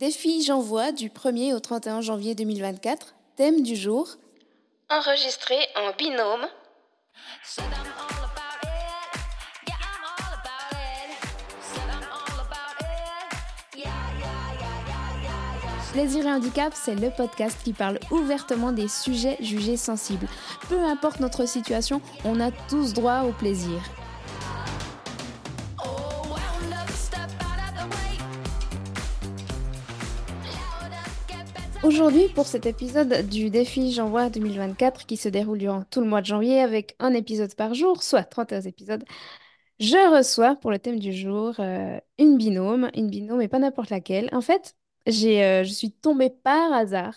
Défi J'envoie du 1er au 31 janvier 2024. Thème du jour Enregistré en binôme. Plaisir et handicap, c'est le podcast qui parle ouvertement des sujets jugés sensibles. Peu importe notre situation, on a tous droit au plaisir. Aujourd'hui, pour cet épisode du défi J'envoie 2024 qui se déroule durant tout le mois de janvier avec un épisode par jour, soit 31 épisodes, je reçois pour le thème du jour euh, une binôme, une binôme et pas n'importe laquelle. En fait, j'ai, euh, je suis tombée par hasard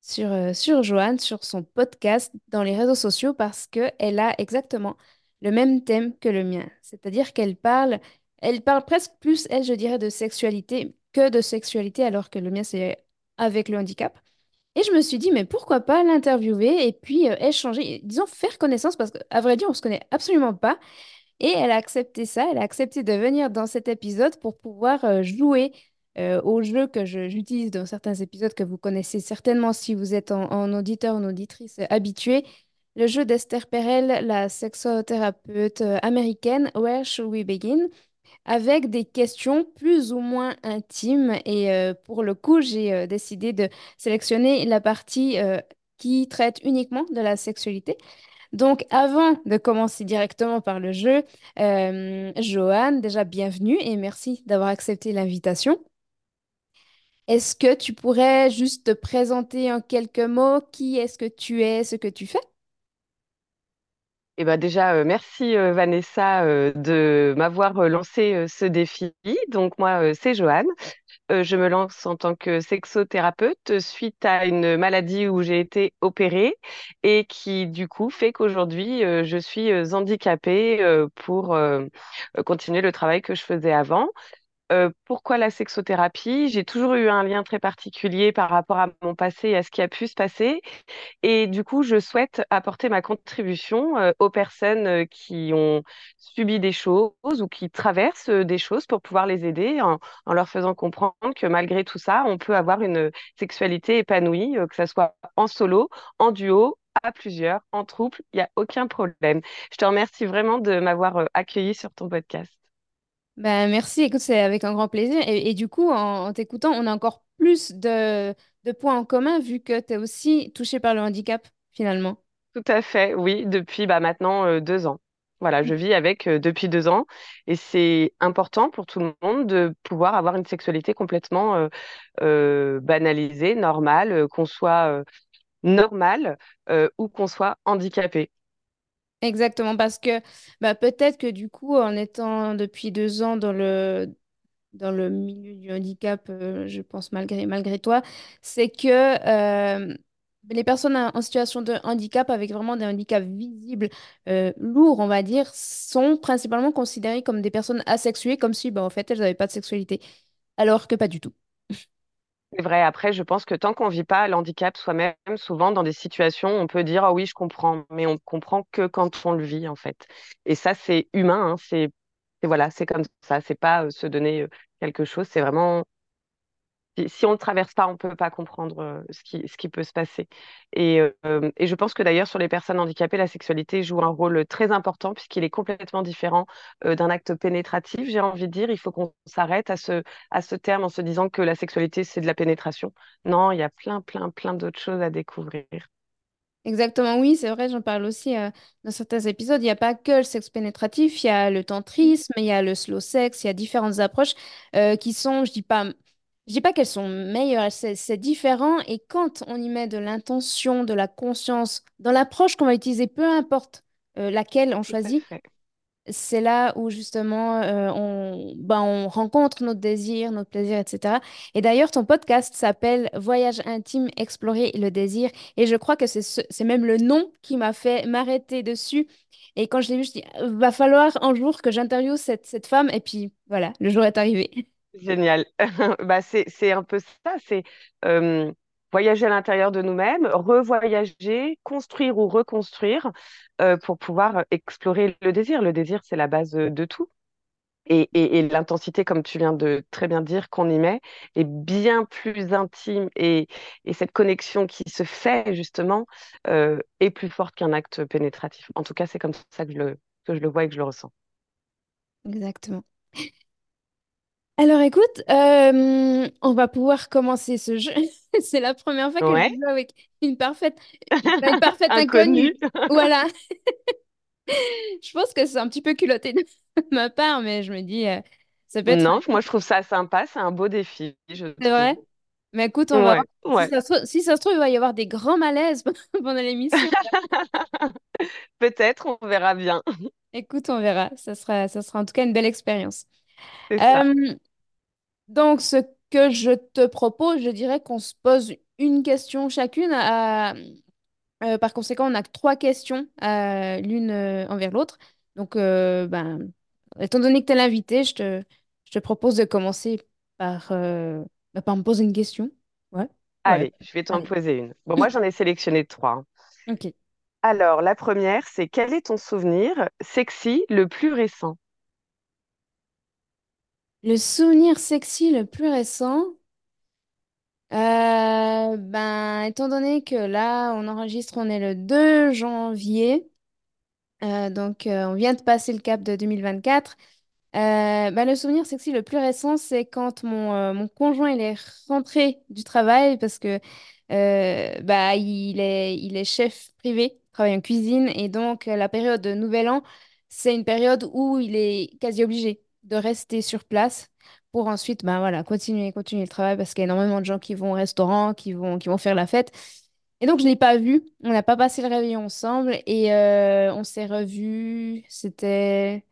sur, euh, sur Joanne, sur son podcast dans les réseaux sociaux parce qu'elle a exactement le même thème que le mien. C'est-à-dire qu'elle parle, elle parle presque plus, elle, je dirais, de sexualité que de sexualité, alors que le mien, c'est avec le handicap. Et je me suis dit, mais pourquoi pas l'interviewer et puis euh, échanger, disons faire connaissance, parce qu'à vrai dire, on ne se connaît absolument pas. Et elle a accepté ça, elle a accepté de venir dans cet épisode pour pouvoir jouer euh, au jeu que j'utilise dans certains épisodes que vous connaissez certainement si vous êtes en, auditeur ou en auditrice habitué. Le jeu d'Esther Perel, la sexothérapeute euh, américaine, Where Should We Begin? Avec des questions plus ou moins intimes. Et euh, pour le coup, j'ai décidé de sélectionner la partie qui traite uniquement de la sexualité. Donc, avant de commencer directement par le jeu, Joanne, déjà bienvenue et merci d'avoir accepté l'invitation. Est-ce que tu pourrais juste te présenter en quelques mots? Qui est-ce que tu es, ce que tu fais? Eh ben déjà, euh, merci euh, Vanessa euh, de m'avoir lancé ce défi. Donc moi, c'est Joanne. je me lance en tant que sexothérapeute suite à une maladie où j'ai été opérée et qui du coup fait qu'aujourd'hui, je suis handicapée pour continuer le travail que je faisais avant. Euh, pourquoi la sexothérapie? J'ai toujours eu un lien très particulier par rapport à mon passé et à ce qui a pu se passer. Et du coup, je souhaite apporter ma contribution euh, aux personnes euh, qui ont subi des choses ou qui traversent des choses pour pouvoir les aider en, leur faisant comprendre que malgré tout ça, on peut avoir une sexualité épanouie, que ce soit en solo, en duo, à plusieurs, en troupe, il n'y a aucun problème. Je te remercie vraiment de m'avoir accueilli sur ton podcast. Ben, merci, écoute, c'est avec un grand plaisir. Et, du coup, en, t'écoutant, on a encore plus de, de points en commun vu que tu es aussi touché par le handicap, finalement. Tout à fait, oui, depuis bah, maintenant euh, deux ans. Voilà, je vis avec euh, depuis deux ans et c'est important pour tout le monde de pouvoir avoir une sexualité complètement euh, banalisée, normale, qu'on soit normal ou qu'on soit handicapé. Exactement, parce que bah, peut-être que du coup, en étant depuis deux ans dans le, dans le milieu du handicap, euh, je pense malgré, malgré toi, c'est que euh, les personnes en situation de handicap, avec vraiment des handicaps visibles, euh, lourds, on va dire, sont principalement considérées comme des personnes asexuées, comme si, bah, en fait, elles n'avaient pas de sexualité, alors que pas du tout. C'est vrai. Après, je pense que tant qu'on vit pas l'handicap soi-même, souvent dans des situations, on peut dire, ah oui, je comprends, mais on comprend que quand on le vit, en fait. Et ça, c'est humain, hein, c'est, voilà, c'est comme ça. C'est pas euh, se donner quelque chose, c'est vraiment si, on ne traverse pas, on ne peut pas comprendre euh, ce qui, ce qui peut se passer. Et, euh, et je pense que d'ailleurs, sur les personnes handicapées, la sexualité joue un rôle très important puisqu'il est complètement différent euh, d'un acte pénétratif, j'ai envie de dire. Il faut qu'on s'arrête à ce, à ce terme en se disant que la sexualité, c'est de la pénétration. Non, il y a plein, plein, plein d'autres choses à découvrir. Exactement, oui, c'est vrai, j'en parle aussi dans certains épisodes. Il n'y a pas que le sexe pénétratif, il y a le tantrisme, il y a le slow sex, il y a différentes approches qui sont, je dis pas je dis pas qu'elles sont meilleures, c'est différent et quand on y met de l'intention, de la conscience dans l'approche qu'on va utiliser, peu importe euh, laquelle on choisit, c'est là où justement euh, on, ben, on rencontre notre désir, notre plaisir, etc. Et d'ailleurs, ton podcast s'appelle Voyage intime, explorer le désir et je crois que c'est c'est même le nom qui m'a fait m'arrêter dessus. Et quand je l'ai vu, je dis, va falloir un jour que j'interviewe cette, cette femme et puis voilà, le jour est arrivé. Génial. bah, c'est un peu ça, c'est voyager à l'intérieur de nous-mêmes, revoyager, construire ou reconstruire pour pouvoir explorer le désir. Le désir, c'est la base de tout. Et, et, l'intensité, comme tu viens de très bien dire, qu'on y met, est bien plus intime et, et cette connexion qui se fait justement est plus forte qu'un acte pénétratif. En tout cas, c'est comme ça que je le, que je le vois et que je le ressens. Exactement. Alors écoute, euh, on va pouvoir commencer ce jeu. C'est la première fois que je Ouais, joue avec une parfaite, une parfaite inconnu. inconnue. Voilà. Je pense que c'est un petit peu culotté de ma part, mais je me dis, euh, ça peut être Non, moi je trouve ça sympa, c'est un beau défi, je c'est trouve. vrai. Mais écoute, on va voir. Ouais, Si ouais. ça se trouve, si ça se trouve, il va y avoir des grands malaises pendant l'émission. Peut-être, on verra bien. Écoute, on verra. Ça sera, ça sera en tout cas une belle expérience. C'est ça. Euh, donc, ce que je te propose, je dirais qu'on se pose une question chacune. à- euh, par conséquent, on a que trois questions, euh, l'une euh, envers l'autre. Donc, euh, ben, étant donné que tu es l'invité, je te, je te propose de commencer par, euh, par me poser une question. Ouais, ouais. Allez, je vais t'en Allez. poser une. Bon, moi j'en ai sélectionné trois. hein. Ok. Alors, la première, c'est quel est ton souvenir sexy le plus récent? Le souvenir sexy le plus récent, euh, ben, étant donné que là, on enregistre, on est le 2 janvier, euh, donc euh, on vient de passer le cap de 2024. Euh, bah, le souvenir sexy le plus récent, c'est quand mon, conjoint est rentré du travail parce que bah, il est, chef privé, il travaille en cuisine et donc la période de Nouvel An, c'est une période où il est quasi obligé de rester sur place pour ensuite bah, voilà, continuer, continuer le travail parce qu'il y a énormément de gens qui vont au restaurant, qui vont, qui vont faire la fête. Et donc je ne l'ai pas vu, on n'a pas passé le réveillon ensemble et euh, on s'est revus, c'était...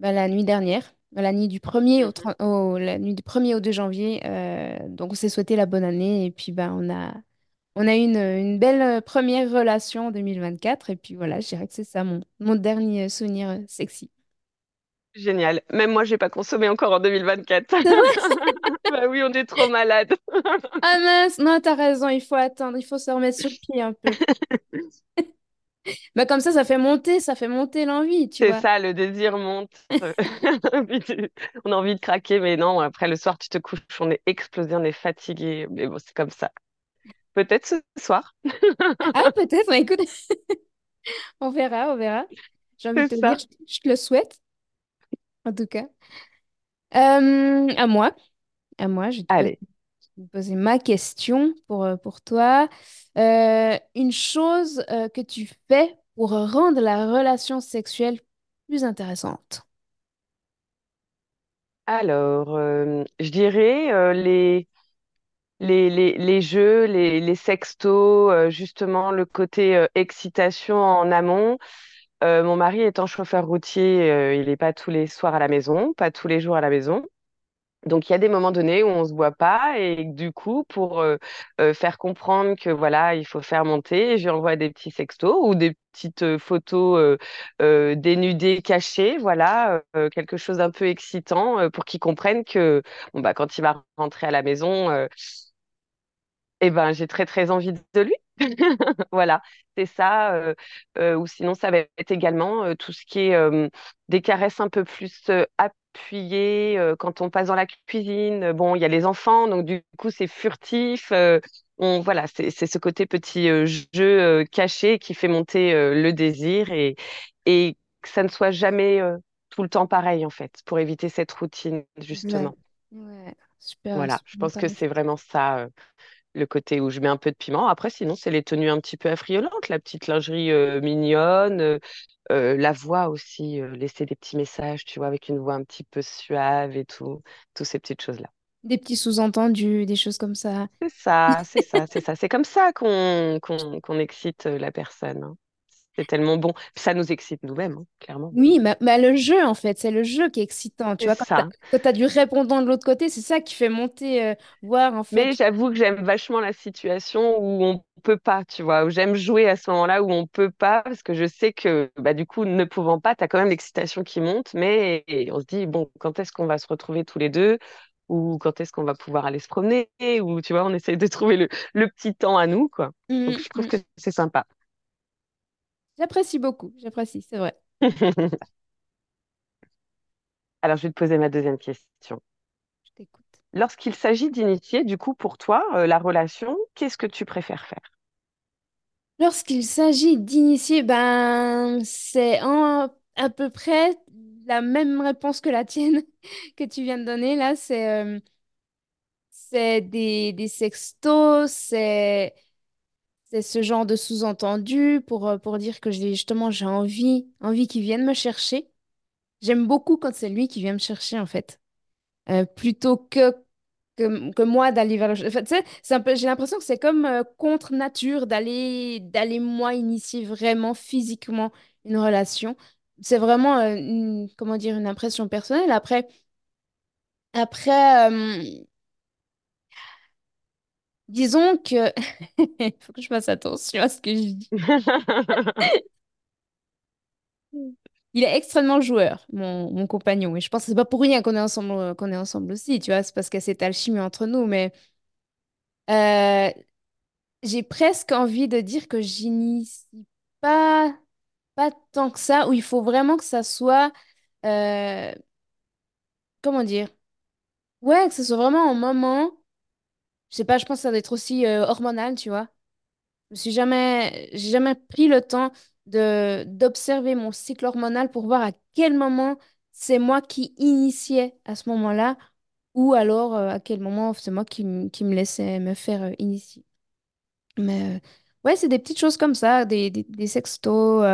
Bah, la nuit dernière, la nuit du premier au. 30 au- la nuit du au 2 janvier. euh, donc, on s'est souhaité la bonne année et puis bah, on a, on a eu une, une belle euh, première relation en 2024. Et puis voilà, je dirais que c'est ça mon, mon dernier souvenir sexy. Génial. Même moi, j'ai pas consommé encore en 2024. C'est vrai? Bah oui, on est trop malade. Ah mince, non, t'as raison, il faut attendre, il faut se remettre sur pied un peu. Bah, comme ça, ça fait monter, ça fait monter l'envie, tu C'est vois. ça, le désir monte. Puis tu- On a envie de craquer, mais non, après le soir, tu te couches, on est explosé, on est fatigué. Mais bon, c'est comme ça. Peut-être ce soir, Ah, peut-être, bah, écoute, on verra, on verra. J'ai envie de c'est te dire, ça. je, je te le souhaite, en tout cas. Euh, à moi, à moi, je vais te poser Allez. vais poser ma question pour, euh, pour toi. Euh, une chose euh, que tu fais pour rendre la relation sexuelle plus intéressante? Alors, euh, je dirais euh, les, les, les, les jeux, les, les sextos, euh, justement, le côté euh, excitation en amont. Euh, mon mari étant chauffeur routier, euh, il n'est pas tous les soirs à la maison, pas tous les jours à la maison. Donc, il y a des moments donnés où on se voit pas et du coup, pour euh, faire comprendre que voilà, il faut faire monter, je lui envoie des petits sextos ou des petites photos dénudées, cachées, voilà, quelque chose d'un peu excitant pour qu'il comprenne que bon, bah, quand il va rentrer à la maison, eh ben, j'ai très très envie de lui. Voilà, c'est ça. euh, euh, ou sinon, ça va être également euh, tout ce qui est des caresses un peu plus appuyées quand on passe dans la cuisine. Bon, il y a les enfants, donc du coup, c'est furtif. on, voilà, c'est ce côté petit jeu caché qui fait monter le désir et, et que ça ne soit jamais tout le temps pareil, en fait, pour éviter cette routine, justement. Ouais, super, Voilà, je pense que c'est vraiment ça. Le côté où je mets un peu de piment. Après, sinon, c'est les tenues un petit peu affriolantes, la petite lingerie euh, mignonne, euh, euh, la voix aussi, euh, laisser des petits messages, tu vois, avec une voix un petit peu suave et tout, toutes ces petites choses-là. Des petits sous-entendus, des choses comme ça. C'est ça, c'est ça, c'est ça. C'est comme ça qu'on qu'on qu'on excite la personne. hein. C'est tellement bon. Ça nous excite nous-mêmes, hein, clairement. Oui, mais, mais le jeu, en fait, c'est le jeu qui est excitant. Tu vois, quand quand t'as du répondant de l'autre côté, c'est ça qui fait monter, euh, voir, en Mais fait. j'avoue que j'aime vachement la situation où on peut pas, tu vois, où j'aime jouer à ce moment-là où on peut pas, parce que je sais que bah, du coup, ne pouvant pas, tu as quand même l'excitation qui monte, mais on se dit, bon, quand est-ce qu'on va se retrouver tous les deux, ou quand est-ce qu'on va pouvoir aller se promener, ou tu vois, on essaye de trouver le, le petit temps à nous, quoi. Donc Mm, je trouve que c'est sympa. J'apprécie beaucoup, j'apprécie, c'est vrai. Alors, je vais te poser ma deuxième question. Je t'écoute. Lorsqu'il s'agit d'initier, du coup, pour toi, euh, la relation, qu'est-ce que tu préfères faire? Lorsqu'il s'agit d'initier, ben, c'est en- à peu près la même réponse que la tienne que tu viens de donner. Là, c'est euh, c'est des, des sextos, c'est c'est ce genre de sous-entendu pour, euh, pour dire que j'ai justement j'ai envie, envie qu'il vienne me chercher. J'aime beaucoup quand c'est lui qui vient me chercher, en fait. Euh, plutôt que, que, que moi d'aller vers le... Enfin, tu sais, un peu, j'ai l'impression que c'est comme euh, contre nature d'aller d'aller moi initier vraiment physiquement une relation. C'est vraiment, une- comment dire, une impression personnelle. Après, après disons que... Il faut que je fasse attention à ce que je dis. Il est extrêmement joueur, mon, mon compagnon. Et je pense que c'est pas pour rien qu'on est ensemble, euh, qu'on est ensemble aussi, tu vois. C'est parce qu'il y a cette alchimie entre nous. Mais euh, j'ai presque envie de dire que j'initie pas, pas tant que ça, où il faut vraiment que ça soit, euh, comment dire? Ouais, que ce soit vraiment un moment, je sais pas, je pense que ça doit être aussi euh, hormonal, tu vois. Je me suis jamais, j'ai jamais pris le temps de d'observer mon cycle hormonal pour voir à quel moment c'est moi qui initiais à ce moment-là, ou alors euh, à quel moment c'est moi qui, qui me laissais me faire euh, initier. Mais ouais, c'est des petites choses comme ça, des, des, sextos,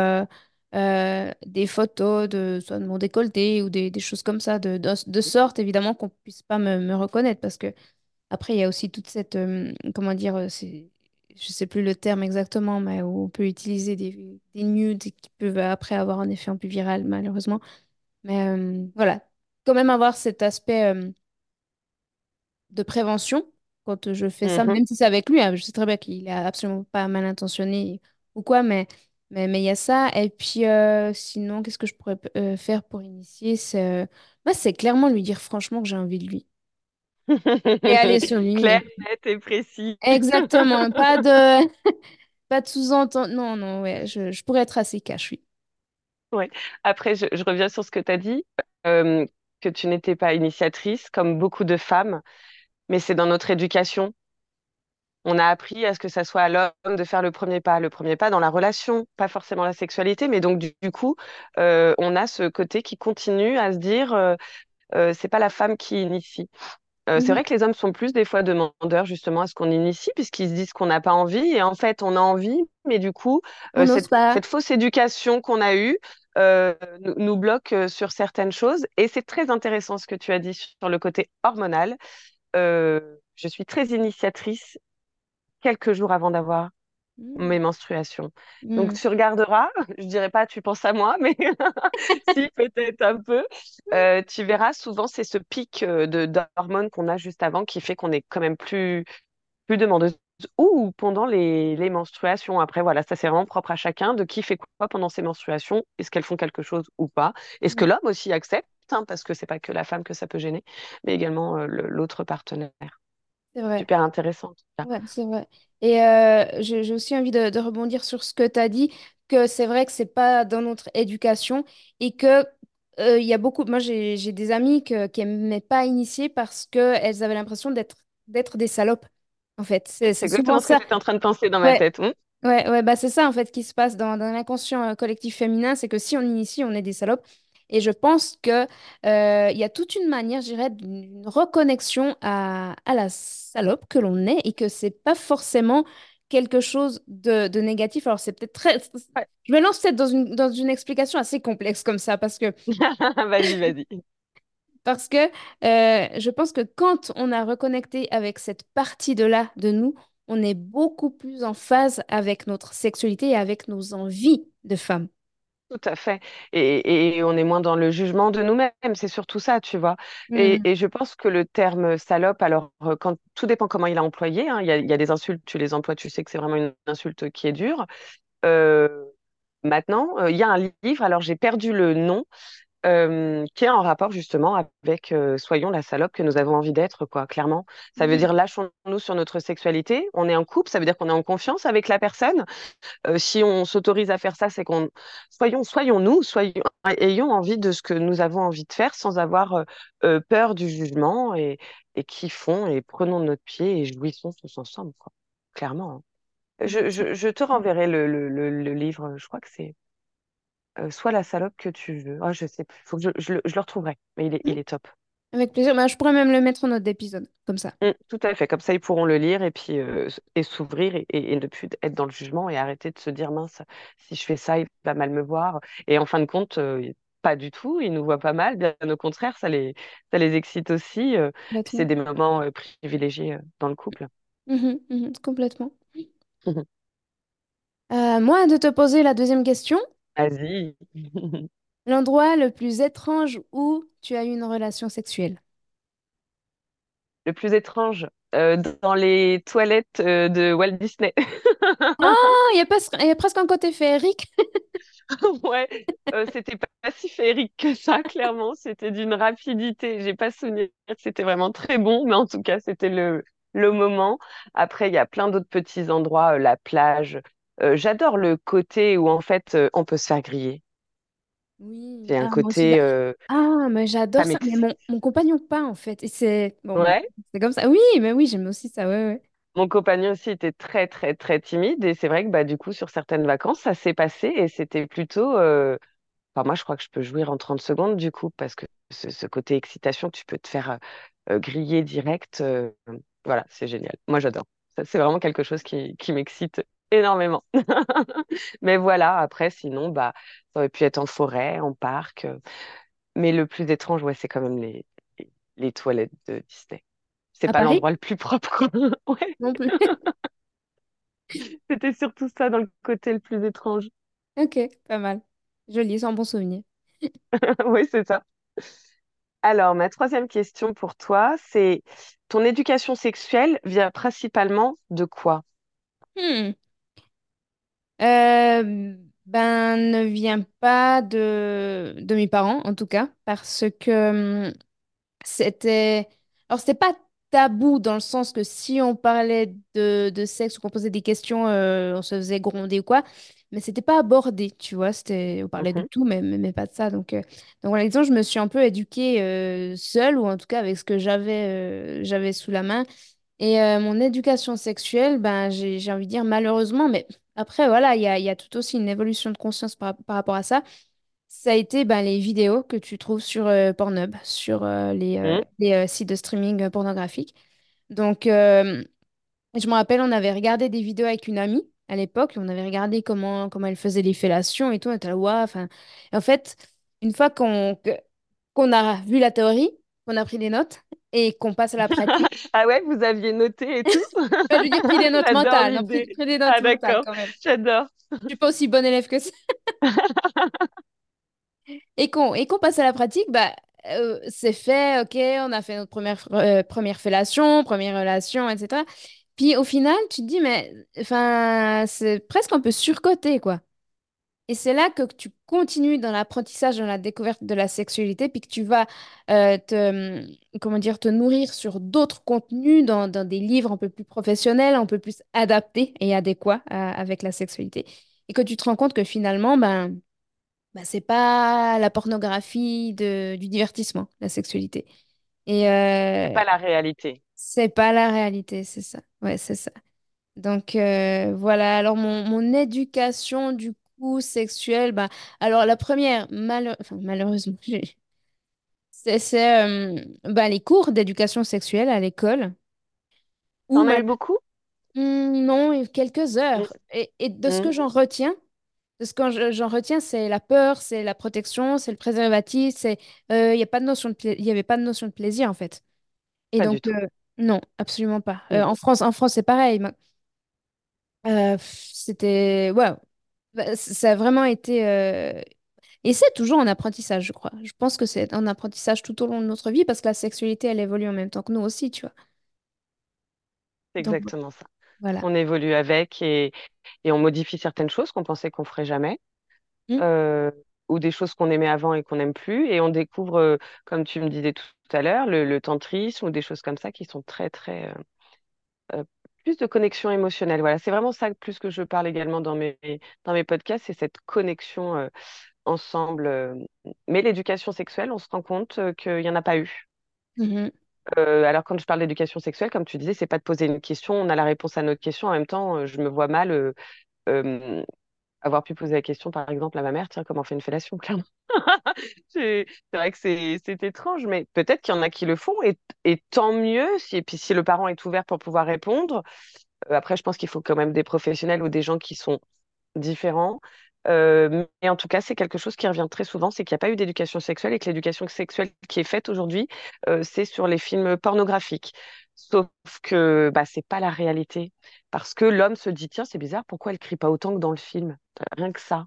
des photos de soit de mon décolleté ou des, des choses comme ça, de, de, de sorte évidemment qu'on puisse pas me, me reconnaître parce que après il y a aussi toute cette, euh, comment dire, euh, c'est, je sais plus le terme exactement, mais où on peut utiliser des, des nudes qui peuvent après avoir un effet un peu viral malheureusement. Mais euh, voilà, quand même avoir cet aspect. euh, de prévention quand je fais ça, Mhm. même si c'est avec lui. hein, je sais très bien qu'il est absolument pas mal intentionné ou quoi, mais mais mais il y a ça. Et puis euh, sinon, qu'est-ce que je pourrais faire pour initier? C'est moi, c'est clairement lui dire franchement que j'ai envie de lui et aller sur lui. Clair, et- net et précis. Exactement, pas de pas de sous-entendu. Non, non, ouais, je, je pourrais être assez cash, oui. Ouais. Après, je, je reviens sur ce que tu as dit, euh, que tu n'étais pas initiatrice, comme beaucoup de femmes, mais c'est dans notre éducation. On a appris à ce que ça soit à l'homme de faire le premier pas, le premier pas dans la relation, pas forcément la sexualité, mais donc du, du coup, euh, on a ce côté qui continue à se dire, euh, euh, c'est pas la femme qui initie. Euh, c'est Mhm. vrai que les hommes sont plus des fois demandeurs justement à ce qu'on initie, puisqu'ils se disent qu'on n'a pas envie, et en fait on a envie, mais du coup, euh, cette, fausse éducation qu'on a eue euh, nous, nous bloque sur certaines choses. Et c'est très intéressant ce que tu as dit sur le côté hormonal. Je suis très initiatrice quelques jours avant d'avoir. Mes menstruations. Donc Mhm. tu regarderas, je dirais pas tu penses à moi, mais si peut-être un peu, Euh, tu verras souvent c'est ce pic de d'hormones qu'on a juste avant qui fait qu'on est quand même plus plus demandeuse ou pendant les, les menstruations. Après voilà, ça c'est vraiment propre à chacun de qui fait quoi pendant ses menstruations, est-ce qu'elles font quelque chose ou pas, est-ce que l'homme aussi accepte, hein, parce que c'est pas que la femme que ça peut gêner, mais également euh, le- l'autre partenaire? C'est vrai. Super intéressant en tout cas. Ouais, c'est vrai. Et euh, j'ai j'ai aussi envie de, de rebondir sur ce que tu as dit, que c'est vrai que c'est pas dans notre éducation et que euh, il y a beaucoup. Moi, j'ai j'ai des amis que, qui n'aimaient pas initier parce qu'elles avaient l'impression d'être d'être des salopes. En fait, c'est C'est c'est souvent exactement ce que ça. j'étais en train de penser dans ma Ouais, tête. Hmm Ouais, ouais, bah c'est ça en fait qui se passe dans, dans l'inconscient euh, collectif féminin, c'est que si on initie, on est des salopes. Et je pense que euh, y a toute une manière, je dirais, d'une reconnexion à, à la salope que l'on est et que c'est pas forcément quelque chose de, de négatif. Alors c'est peut-être très... Je me lance peut-être dans une, dans une explication assez complexe comme ça parce que Vas-y, vas-y. parce que euh, je pense que quand on a reconnecté avec cette partie de là de nous, on est beaucoup plus en phase avec notre sexualité et avec nos envies de femme. Tout à fait. Et, et on est moins dans le jugement de nous-mêmes, c'est surtout ça, tu vois. Et, et je pense que le terme salope, alors, euh, quand, tout dépend comment il a employé. hein. Il y a, il y a des insultes, tu les emploies, tu sais que c'est vraiment une insulte qui est dure. Euh, maintenant, euh, il y a un livre, alors j'ai perdu le nom, euh, qui est en rapport justement avec euh, soyons la salope que nous avons envie d'être, quoi, clairement. Ça veut Mhm. dire lâchons-nous sur notre sexualité. On est en couple, ça veut dire qu'on est en confiance avec la personne. Euh, si on s'autorise à faire ça, c'est qu'on soyons, soyons nous, soyons, ayons envie de ce que nous avons envie de faire sans avoir peur du jugement et, et kiffons et prenons notre pied et jouissons tous ensemble, quoi. Clairement. hein. Je, je, je te renverrai le, le, le, le livre, je crois que c'est euh, Soit la salope que tu veux. Ah, je sais plus, faut que je, je le je le retrouverai, mais il est, Mhm. il est top. Avec plaisir. Bah, je pourrais même le mettre en note d'épisode, comme ça. Mm, tout à fait, comme ça ils pourront le lire et puis euh, et s'ouvrir et, et, et ne plus être dans le jugement et arrêter de se dire mince, si je fais ça, il va mal me voir. Et en fin de compte, euh, pas du tout, ils nous voient pas mal, bien au contraire, ça les, ça les excite aussi. euh, c'est des moments euh, privilégiés euh, dans le couple. Mhm, mhm, complètement. Moi, de te poser la deuxième question. Vas-y. L'endroit le plus étrange où tu as eu une relation sexuelle? Le plus étrange, euh, dans les toilettes euh, de Walt Disney. Ah, il y a, pas- il y a presque un côté féerique. Ouais, euh, c'était pas si féerique que ça, clairement. C'était d'une rapidité. J'ai pas souvenir que c'était vraiment très bon, mais en tout cas, c'était le, le moment. Après, il y a plein d'autres petits endroits, euh, la plage. Euh, j'adore le côté où, en fait, euh, on peut se faire griller. Oui, C'est un ah, moi aussi. bah- côté, euh, Ah, mais j'adore ça ça. Mais mon, mon compagnon pas, en fait. Et c'est... Bon, Ouais. c'est comme ça. Oui, mais oui, j'aime aussi ça. Ouais, ouais. Mon compagnon aussi était très, très, très timide. Et c'est vrai que, bah, du coup, sur certaines vacances, ça s'est passé et c'était plutôt, euh, Enfin, moi, je crois que je peux jouir en 30 secondes du coup, parce que ce, ce côté excitation, tu peux te faire euh, griller direct. euh, voilà, c'est génial. Moi, j'adore. Ça, C'est vraiment quelque chose qui, qui m'excite énormément. Mais voilà, après, sinon, bah, ça aurait pu être en forêt, en parc. euh, Mais le plus étrange, ouais, c'est quand même les, les, les toilettes de Disney. C'est pas l'endroit le plus propre, Non plus. c'était surtout ça dans le côté le plus étrange. Ok, pas mal. Joli, c'est un bon souvenir. Oui, c'est ça. Alors, ma troisième question pour toi, c'est ton éducation sexuelle vient principalement de quoi? Hmm. Euh, ben, ne vient pas de, de mes parents, en tout cas, parce que hum, C'était... Alors, c'était pas tabou dans le sens que si on parlait de, de sexe ou qu'on posait des questions, euh, on se faisait gronder ou quoi, mais c'était pas abordé, tu vois, c'était... on parlait de Mhm, tout, mais, mais, mais pas de ça. Donc, euh, donc voilà, disons, je me suis un peu éduquée euh, seule, ou en tout cas avec ce que j'avais euh, j'avais sous la main. Et euh, mon éducation sexuelle, ben, j'ai, j'ai envie de dire malheureusement, mais après, voilà, il y a, il y a tout aussi une évolution de conscience par, par rapport à ça. Ça a été ben, les vidéos que tu trouves sur euh, Pornhub, sur euh, les, euh, les, euh, sites de streaming euh, pornographiques. Donc, euh, je me rappelle, on avait regardé des vidéos avec une amie à l'époque, on avait regardé comment, comment elle faisait les fellations et tout, on était là, Ouah, enfin... Et en fait, une fois qu'on que- qu'on a vu la théorie, qu'on a pris des notes et qu'on passe à la pratique, Ah ouais, vous aviez noté et tout? veux dire, pris des notes mentales, pris, des notes Ah mentales d'accord, j'adore. Je suis pas aussi bonne élève que ça. Et qu'on qu'on passe à la pratique, bah, euh, c'est fait, ok, on a fait notre première, euh, première fellation, première relation, etc. Puis au final, tu te dis, mais enfin, c'est presque un peu surcoté, quoi. Et c'est là que tu continues dans l'apprentissage, dans la découverte de la sexualité, puis que tu vas euh, te, hum, comment dire, te nourrir sur d'autres contenus, dans, dans des livres un peu plus professionnels, un peu plus adaptés et adéquats à- avec la sexualité. Et que tu te rends compte que finalement, ben, bah, c'est pas la pornographie de, du divertissement, la sexualité. Et C'est euh, pas la réalité. c'est pas la réalité, c'est ça. Ouais, c'est ça. Donc euh, voilà, alors mon, mon éducation du coup sexuelle, bah, alors la première, enfin, malheureusement, c'est euh, bah, les cours d'éducation sexuelle à l'école, T'en as mal- beaucoup? Hmm, non, et quelques heures. Et, et de ce que mm, j'en retiens, de ce que je- j'en retiens, c'est la peur, c'est la protection, c'est le préservatif, c'est euh, il y a pas de notion de pla- il y avait pas de notion de plaisir en fait. Et Pas donc tout. euh, non, absolument pas. Euh, Mm. en France, en France, c'est pareil. Ma- euh, pff, c'était ouais, bah, c- ça a vraiment été euh, et c'est toujours un apprentissage, je crois. Je pense que c'est un apprentissage tout au long de notre vie parce que la sexualité, elle évolue en même temps que nous aussi, tu vois. C'est Donc exactement ça. voilà. On évolue avec et, et on modifie certaines choses qu'on pensait qu'on ferait jamais. Hmm. Euh, ou des choses qu'on aimait avant et qu'on n'aime plus. Et on découvre, euh, comme tu me disais tout à l'heure, le, le tantrisme ou des choses comme ça qui sont très, très... euh, plus de connexion émotionnelle. Voilà, c'est vraiment ça plus que je parle également dans mes, dans mes podcasts, c'est cette connexion euh, ensemble. euh. Mais l'éducation sexuelle, on se rend compte euh, qu'il n'y en a pas eu. Euh, alors quand je parle d'éducation sexuelle, comme tu disais, c'est pas de poser une question, on a la réponse à notre question. En même temps, je me vois mal avoir pu poser la question, par exemple, à ma mère, tiens, comment on fait une fellation, clairement. C'est vrai que c'est étrange, mais peut-être qu'il y en a qui le font, et, tant mieux, si, et puis si le parent est ouvert pour pouvoir répondre. Euh, après, je pense qu'il faut quand même des professionnels ou des gens qui sont différents. Euh, mais en tout cas, c'est quelque chose qui revient très souvent, c'est qu'il n'y a pas eu d'éducation sexuelle et que l'éducation sexuelle qui est faite aujourd'hui, euh, c'est sur les films pornographiques. Sauf que bah, c'est pas la réalité. Parce que l'homme se dit, tiens, c'est bizarre, pourquoi elle crie pas autant que dans le film? Rien que ça.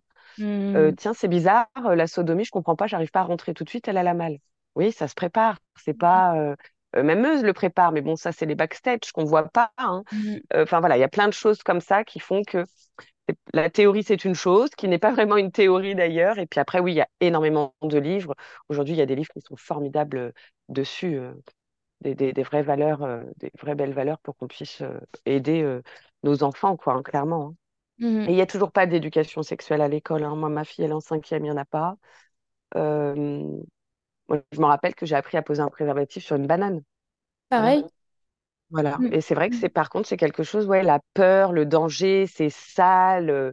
Euh, Mhm. tiens, c'est bizarre, la sodomie, je comprends pas, j'arrive pas à rentrer tout de suite, elle a la malle. Oui, ça se prépare. C'est pas. euh, euh, même eux le préparent, mais bon, ça, c'est les backstage qu'on voit pas. hein. Euh, Enfin voilà, il y a plein de choses comme ça qui font que la théorie, c'est une chose, qui n'est pas vraiment une théorie d'ailleurs. Et puis après, oui, il y a énormément de livres. Aujourd'hui, il y a des livres qui sont formidables dessus, euh, des, des- des vraies valeurs, euh, des vraies belles valeurs pour qu'on puisse euh, aider nos enfants, quoi, hein, clairement. hein. Et Mhm. il n'y a toujours pas d'éducation sexuelle à l'école. hein. Moi, ma fille, elle est en cinquième, il n'y en a pas. Euh, moi, je me rappelle que j'ai appris à poser un préservatif sur une banane. Pareil. Voilà. Mhm. Et c'est vrai que c'est par contre, c'est quelque chose, ouais, la peur, le danger, c'est sale. euh,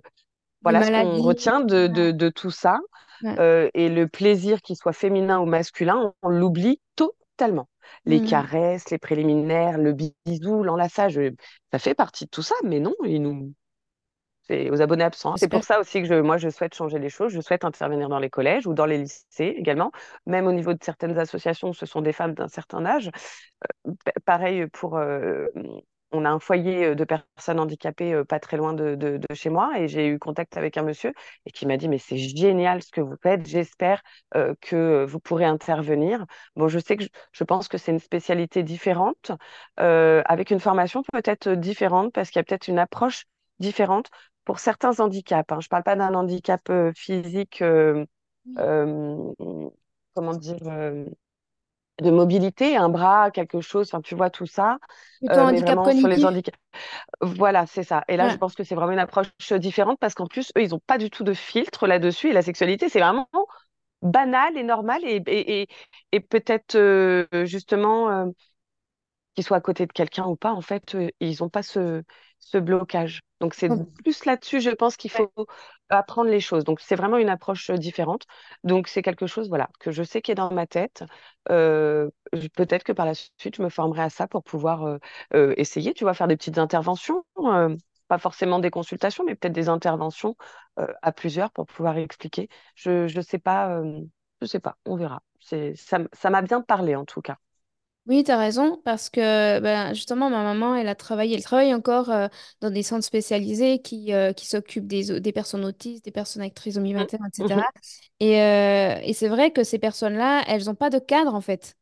voilà ce qu'on retient de, de, de tout ça. Ouais. Et le plaisir, qu'il soit féminin ou masculin, on, on l'oublie totalement. Les caresses, les préliminaires, le bisou, l'enlaçage, ça fait partie de tout ça, mais non, ils nous, c'est aux abonnés absents. C'est pour ça aussi que je, moi, je souhaite changer les choses. Je souhaite intervenir dans les collèges ou dans les lycées également, même au niveau de certaines associations, ce sont des femmes d'un certain âge. Pa- Pareil pour, euh, on a un foyer euh, de personnes handicapées euh, pas très loin de, de- de chez moi et j'ai eu contact avec un monsieur et qui m'a dit, mais c'est génial ce que vous faites. J'espère euh, que vous pourrez intervenir. Bon, je sais que je, je pense que c'est une spécialité différente, euh, avec une formation peut-être différente parce qu'il y a peut-être une approche différente pour certains handicaps. hein. Je ne parle pas d'un handicap euh, physique, euh, euh, comment dire, de mobilité, un bras, quelque chose, enfin, tu vois tout ça, Plutôt euh, handicap sur les handicaps. Voilà, c'est ça. Et là, je pense que c'est vraiment une approche différente parce qu'en plus, eux, ils n'ont pas du tout de filtre là-dessus. Et la sexualité, c'est vraiment banal et normal et, et, et, et peut-être euh, justement. Qu'ils soient à côté de quelqu'un ou pas, en fait, euh, ils n'ont pas ce, ce blocage. Donc, c'est Donc, plus là-dessus, je pense qu'il faut apprendre les choses. Donc, c'est vraiment une approche différente. Donc, c'est quelque chose, voilà, que je sais qui est dans ma tête. Euh, peut-être que par la suite, je me formerai à ça pour pouvoir euh, euh, essayer, tu vois, faire des petites interventions. pas forcément des consultations, mais peut-être des interventions à plusieurs pour pouvoir expliquer. Je je sais pas, je sais pas, on verra. Ça m'a bien parlé en tout cas. Oui, tu as raison, parce que ben, justement, ma maman, elle a travaillé, elle travaille encore euh, dans des centres spécialisés qui, euh, qui s'occupent des, des personnes autistes, des personnes avec trisomie Mm. 21, etc. Et, euh, et c'est vrai que ces personnes-là, elles n'ont pas de cadre, en fait.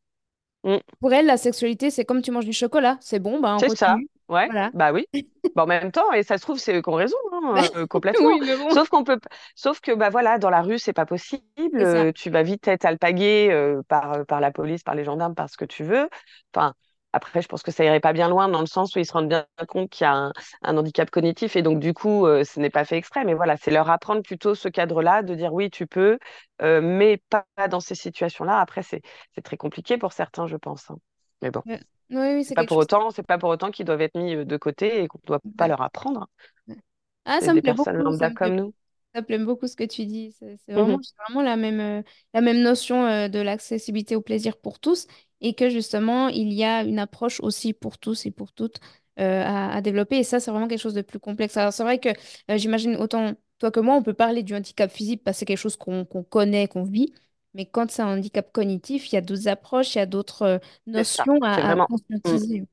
Mm. Pour elles, la sexualité, c'est comme tu manges du chocolat, c'est bon, ben, on C'est ça, continue. Ouais, Voilà. bah oui. Bon, en même temps, et ça se trouve, c'est eux qui ont raison, hein, euh, complètement. Oui, mais bon. Sauf qu'on peut, sauf que bah voilà, dans la rue, c'est pas possible. Euh, Tu vas vite être alpagué euh, par par la police, par les gendarmes, par ce que tu veux. Enfin, après, je pense que ça irait pas bien loin dans le sens où ils se rendent bien compte qu'il y a un, un handicap cognitif et donc du coup, euh, ce n'est pas fait exprès. Mais voilà, c'est leur apprendre plutôt ce cadre-là, de dire oui, tu peux, euh, mais pas dans ces situations-là. Après, c'est c'est très compliqué pour certains, je pense. hein. Mais bon. Oui, oui, c'est Pas pour chose. autant, c'est pas pour autant qu'ils doivent être mis euh, de côté et qu'on ne doit pas Ouais. leur apprendre. Ouais. Ah, ça me des plaît personnes beaucoup, ça me comme plaît, nous. ça me plaît beaucoup ce que tu dis. C'est c'est vraiment, la même, euh, la même notion euh, de l'accessibilité au plaisir pour tous et que justement, il y a une approche aussi pour tous et pour toutes euh, à, à développer. Et ça, c'est vraiment quelque chose de plus complexe. Alors, c'est vrai que euh, j'imagine autant toi que moi, on peut parler du handicap physique parce que c'est quelque chose qu'on qu'on connaît, qu'on vit. Mais quand c'est un handicap cognitif, il y a d'autres approches, il y a d'autres euh, C'est ça. notions C'est à, à vraiment. mm. conscientiser.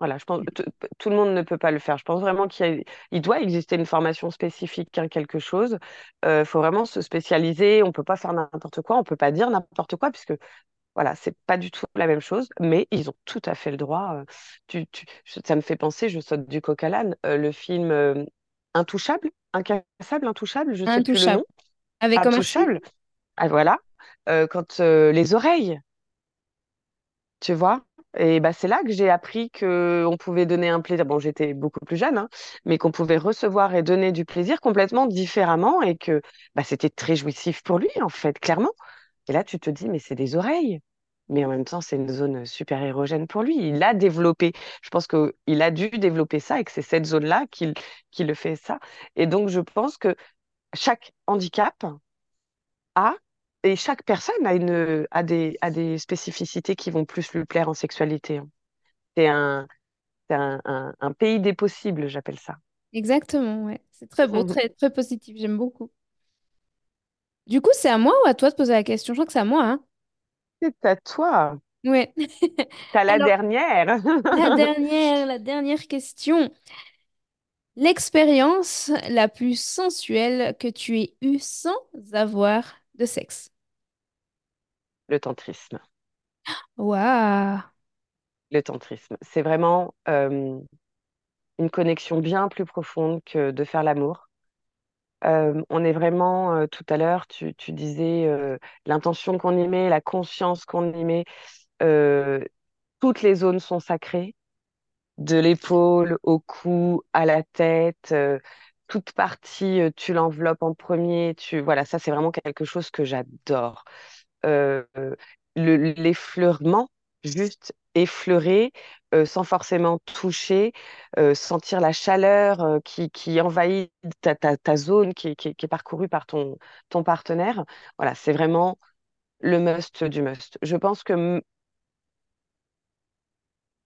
Voilà, je pense tout, tout le monde ne peut pas le faire. Je pense vraiment qu'il y a- il doit exister une formation spécifique à quelque chose. Il faut vraiment se spécialiser. On peut pas faire n'importe quoi. On peut pas dire n'importe quoi puisque voilà, c'est pas du tout la même chose. Mais ils ont tout à fait le droit. euh, tu, tu- je- ça me fait penser, je saute du coq à l'âne, euh, le film euh, Intouchable, Incassable, Intouchable, je sais plus le Intouchable. nom. Avec comme? Intouchable. Ah, voilà. Euh, quand euh, les oreilles, tu vois? Et bah, c'est là que j'ai appris que on pouvait donner un plaisir. Bon, j'étais beaucoup plus jeune, hein, mais qu'on pouvait recevoir et donner du plaisir complètement différemment et que bah, c'était très jouissif pour lui, en fait, clairement. Et là, tu te dis, mais c'est des oreilles. Mais en même temps, c'est une zone super érogène pour lui. Il a développé, je pense qu'il a dû développer ça et que c'est cette zone-là qui, qui le fait ça. Et donc, je pense que chaque handicap a, et chaque personne a, une, a, des, a des spécificités qui vont plus lui plaire en sexualité. hein. C'est un, un, un- un pays des possibles, j'appelle ça. Exactement, ouais. C'est très beau, très, très positif, j'aime beaucoup. Du coup, c'est à moi ou à toi de poser la question? Je crois que c'est à moi, hein? C'est à toi. Ouais. T'as la Alors, dernière. la dernière, la dernière question. L'expérience la plus sensuelle que tu aies eue sans avoir de sexe. Le tantrisme. Waouh. Le tantrisme. C'est vraiment euh, une connexion bien plus profonde que de faire l'amour. Euh, on est vraiment, euh, tout à l'heure, tu, tu disais euh, l'intention qu'on y met, la conscience qu'on y met. toutes les zones sont sacrées, de l'épaule au cou, à la tête. toute partie, tu l'enveloppes en premier. Tu, voilà, ça, c'est vraiment quelque chose que j'adore. Euh, le- l'effleurement, juste effleurer, euh, sans forcément toucher, euh, sentir la chaleur qui, qui envahit ta, ta, zone qui, qui, qui est parcourue par ton, ton partenaire. Voilà, c'est vraiment le must du must. Je pense que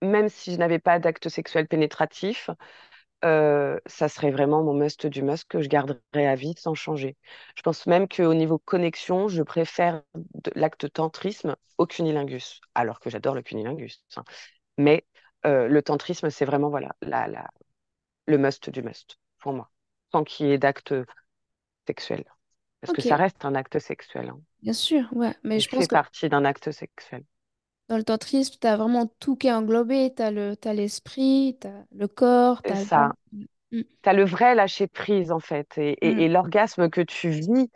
même si je n'avais pas d'acte sexuel pénétratif, euh, ça serait vraiment mon must du must que je garderais à vie sans changer. Je pense même qu'au niveau connexion, je préfère l'acte tantrisme au cunilingus, alors que j'adore le cunilingus. hein. Mais euh, le tantrisme, c'est vraiment voilà, la, la- le must du must pour moi, sans qu'il y ait d'acte sexuel. Parce que ça reste un acte sexuel. hein. bien sûr, ouais. Mais je pense fait que partie d'un acte sexuel. Dans le tantrisme, tu as vraiment tout qui est englobé. Tu as le, t'as l'esprit, tu as le corps, tu C'est as ça. Mm, Tu as le vrai lâcher prise, en fait. Et, et- mm. et l'orgasme que tu vis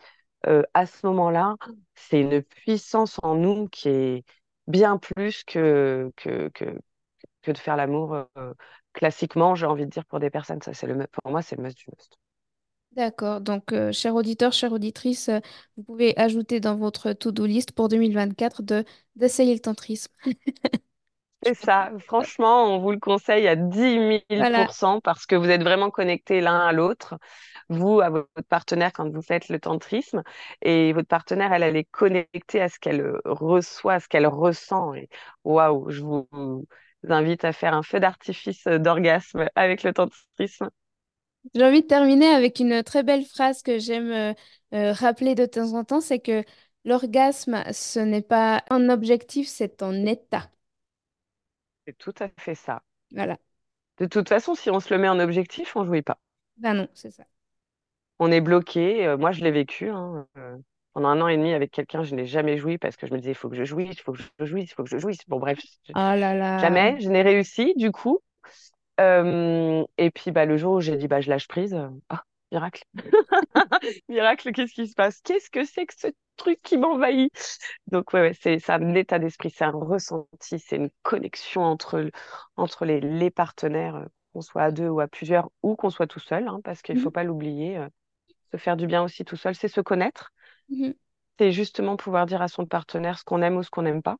euh, à ce moment-là, c'est une puissance en nous qui est bien plus que, que, que, que de faire l'amour euh, classiquement, j'ai envie de dire, pour des personnes. Ça, c'est le, pour moi, c'est le must du must. D'accord. Donc, euh, chers auditeurs, chères auditrices, euh, vous pouvez ajouter dans votre to-do list pour 2024 de d'essayer le tantrisme. C'est ça. Franchement, on vous le conseille à dix mille Voilà. pour cent parce que vous êtes vraiment connectés l'un à l'autre, vous, à votre partenaire quand vous faites le tantrisme, et votre partenaire, elle, elle est connectée à ce qu'elle reçoit, à ce qu'elle ressent. Et waouh, je vous invite à faire un feu d'artifice d'orgasme avec le tantrisme. J'ai envie de terminer avec une très belle phrase que j'aime euh, euh, rappeler de temps en temps, c'est que l'orgasme, ce n'est pas un objectif, c'est un état. C'est tout à fait ça. Voilà. De toute façon, si on se le met en objectif, on jouit pas. Ben non, c'est ça. On est bloqué. Euh, moi, je l'ai vécu. hein. Euh, pendant un an et demi avec quelqu'un, je n'ai jamais joui parce que je me disais, il faut que je jouisse, il faut que je jouisse, il faut que je jouisse. Bon, bref, je- Oh là là. jamais. Je n'ai réussi, du coup. Euh, et puis, bah, le jour où j'ai dit, bah, je lâche prise, euh, ah, miracle. Miracle, qu'est-ce qui se passe? Qu'est-ce que c'est que ce truc qui m'envahit? Donc, ouais, ouais, c'est c'est un état d'esprit, c'est un ressenti, c'est une connexion entre, entre les, les partenaires, euh, qu'on soit à deux ou à plusieurs, ou qu'on soit tout seul, hein, parce qu'il ne faut Mhm, pas l'oublier. euh, se faire du bien aussi tout seul, c'est se connaître. mhm. C'est justement pouvoir dire à son partenaire ce qu'on aime ou ce qu'on n'aime pas.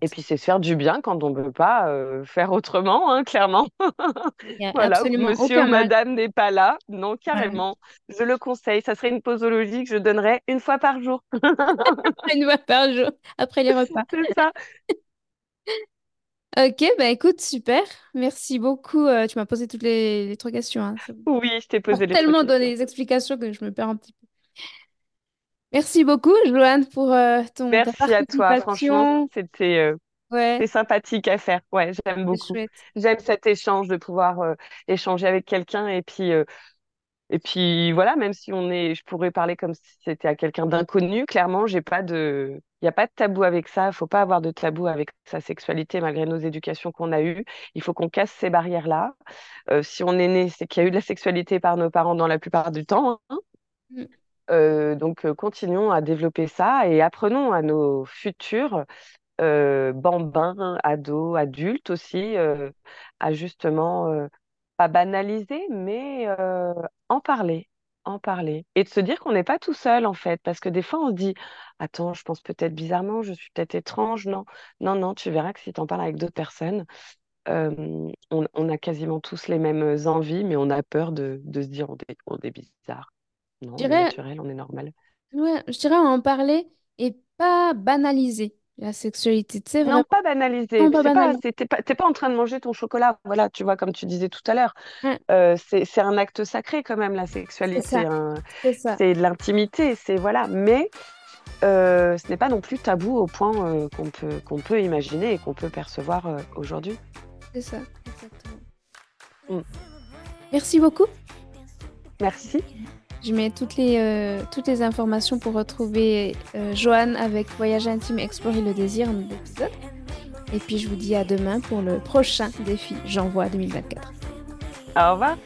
Et puis, c'est se faire du bien quand on ne peut pas euh, faire autrement, hein, clairement. A Voilà, absolument monsieur ou madame n'est pas là. Non, carrément. Je le conseille. Ça serait une posologie que je donnerais une fois par jour. Une fois par jour, après les repas. C'est ça. Ok, bah écoute, super. Merci beaucoup. Euh, tu m'as posé toutes les, les trois questions. Hein. Oui, je t'ai posé les trois tellement donné questions. des explications que je me perds un petit peu. Merci beaucoup, Joanne, pour euh, ton, ta Merci à toi. Franchement, c'était euh, Ouais, c'est sympathique à faire. Ouais, j'aime beaucoup. chouette. J'aime cet échange de pouvoir euh, échanger avec quelqu'un et puis euh, Et puis voilà, même si on est, je pourrais parler comme si c'était à quelqu'un d'inconnu, clairement, j'ai pas de, il n'y a pas de tabou avec ça. Il faut pas avoir de tabou avec sa sexualité malgré nos éducations qu'on a eues. Il faut qu'on casse ces barrières-là. Euh, si on est né, c'est qu'il y a eu de la sexualité par nos parents dans la plupart du temps. hein. Mm. Donc, continuons à développer ça et apprenons à nos futurs euh, bambins, ados, adultes aussi, à justement pas banaliser, mais en parler, en parler. Et de se dire qu'on n'est pas tout seul, en fait, parce que des fois, on se dit, attends, je pense peut-être bizarrement, je suis peut-être étrange. Non, non, non, tu verras que si tu en parles avec d'autres personnes, on, a quasiment tous les mêmes envies, mais on a peur de, se dire, on est bizarre. Non, Je on est dirais, naturel, on est normal. ouais, je dirais en parler et pas banaliser la sexualité. Tu sais, Non, vraiment, pas banaliser. non, pas pas, banaliser. c'est- t'es pas, t'es pas en train de manger ton chocolat. Voilà, tu vois, comme tu disais tout à l'heure. Ouais, Euh, c'est, c'est un acte sacré quand même, la c'est sexualité. ça, c'est ça, C'est de l'intimité, c'est voilà. Mais euh, ce n'est pas non plus tabou au point euh, qu'on peut, qu'on peut imaginer et qu'on peut percevoir euh, aujourd'hui. c'est ça, exactement. Mm. Merci beaucoup. Merci. Je mets toutes les, euh, toutes les informations pour retrouver euh, Joanne avec Voyage intime, explorer le désir en épisode. Et puis je vous dis à demain pour le prochain défi J'envoie 2024. Au revoir.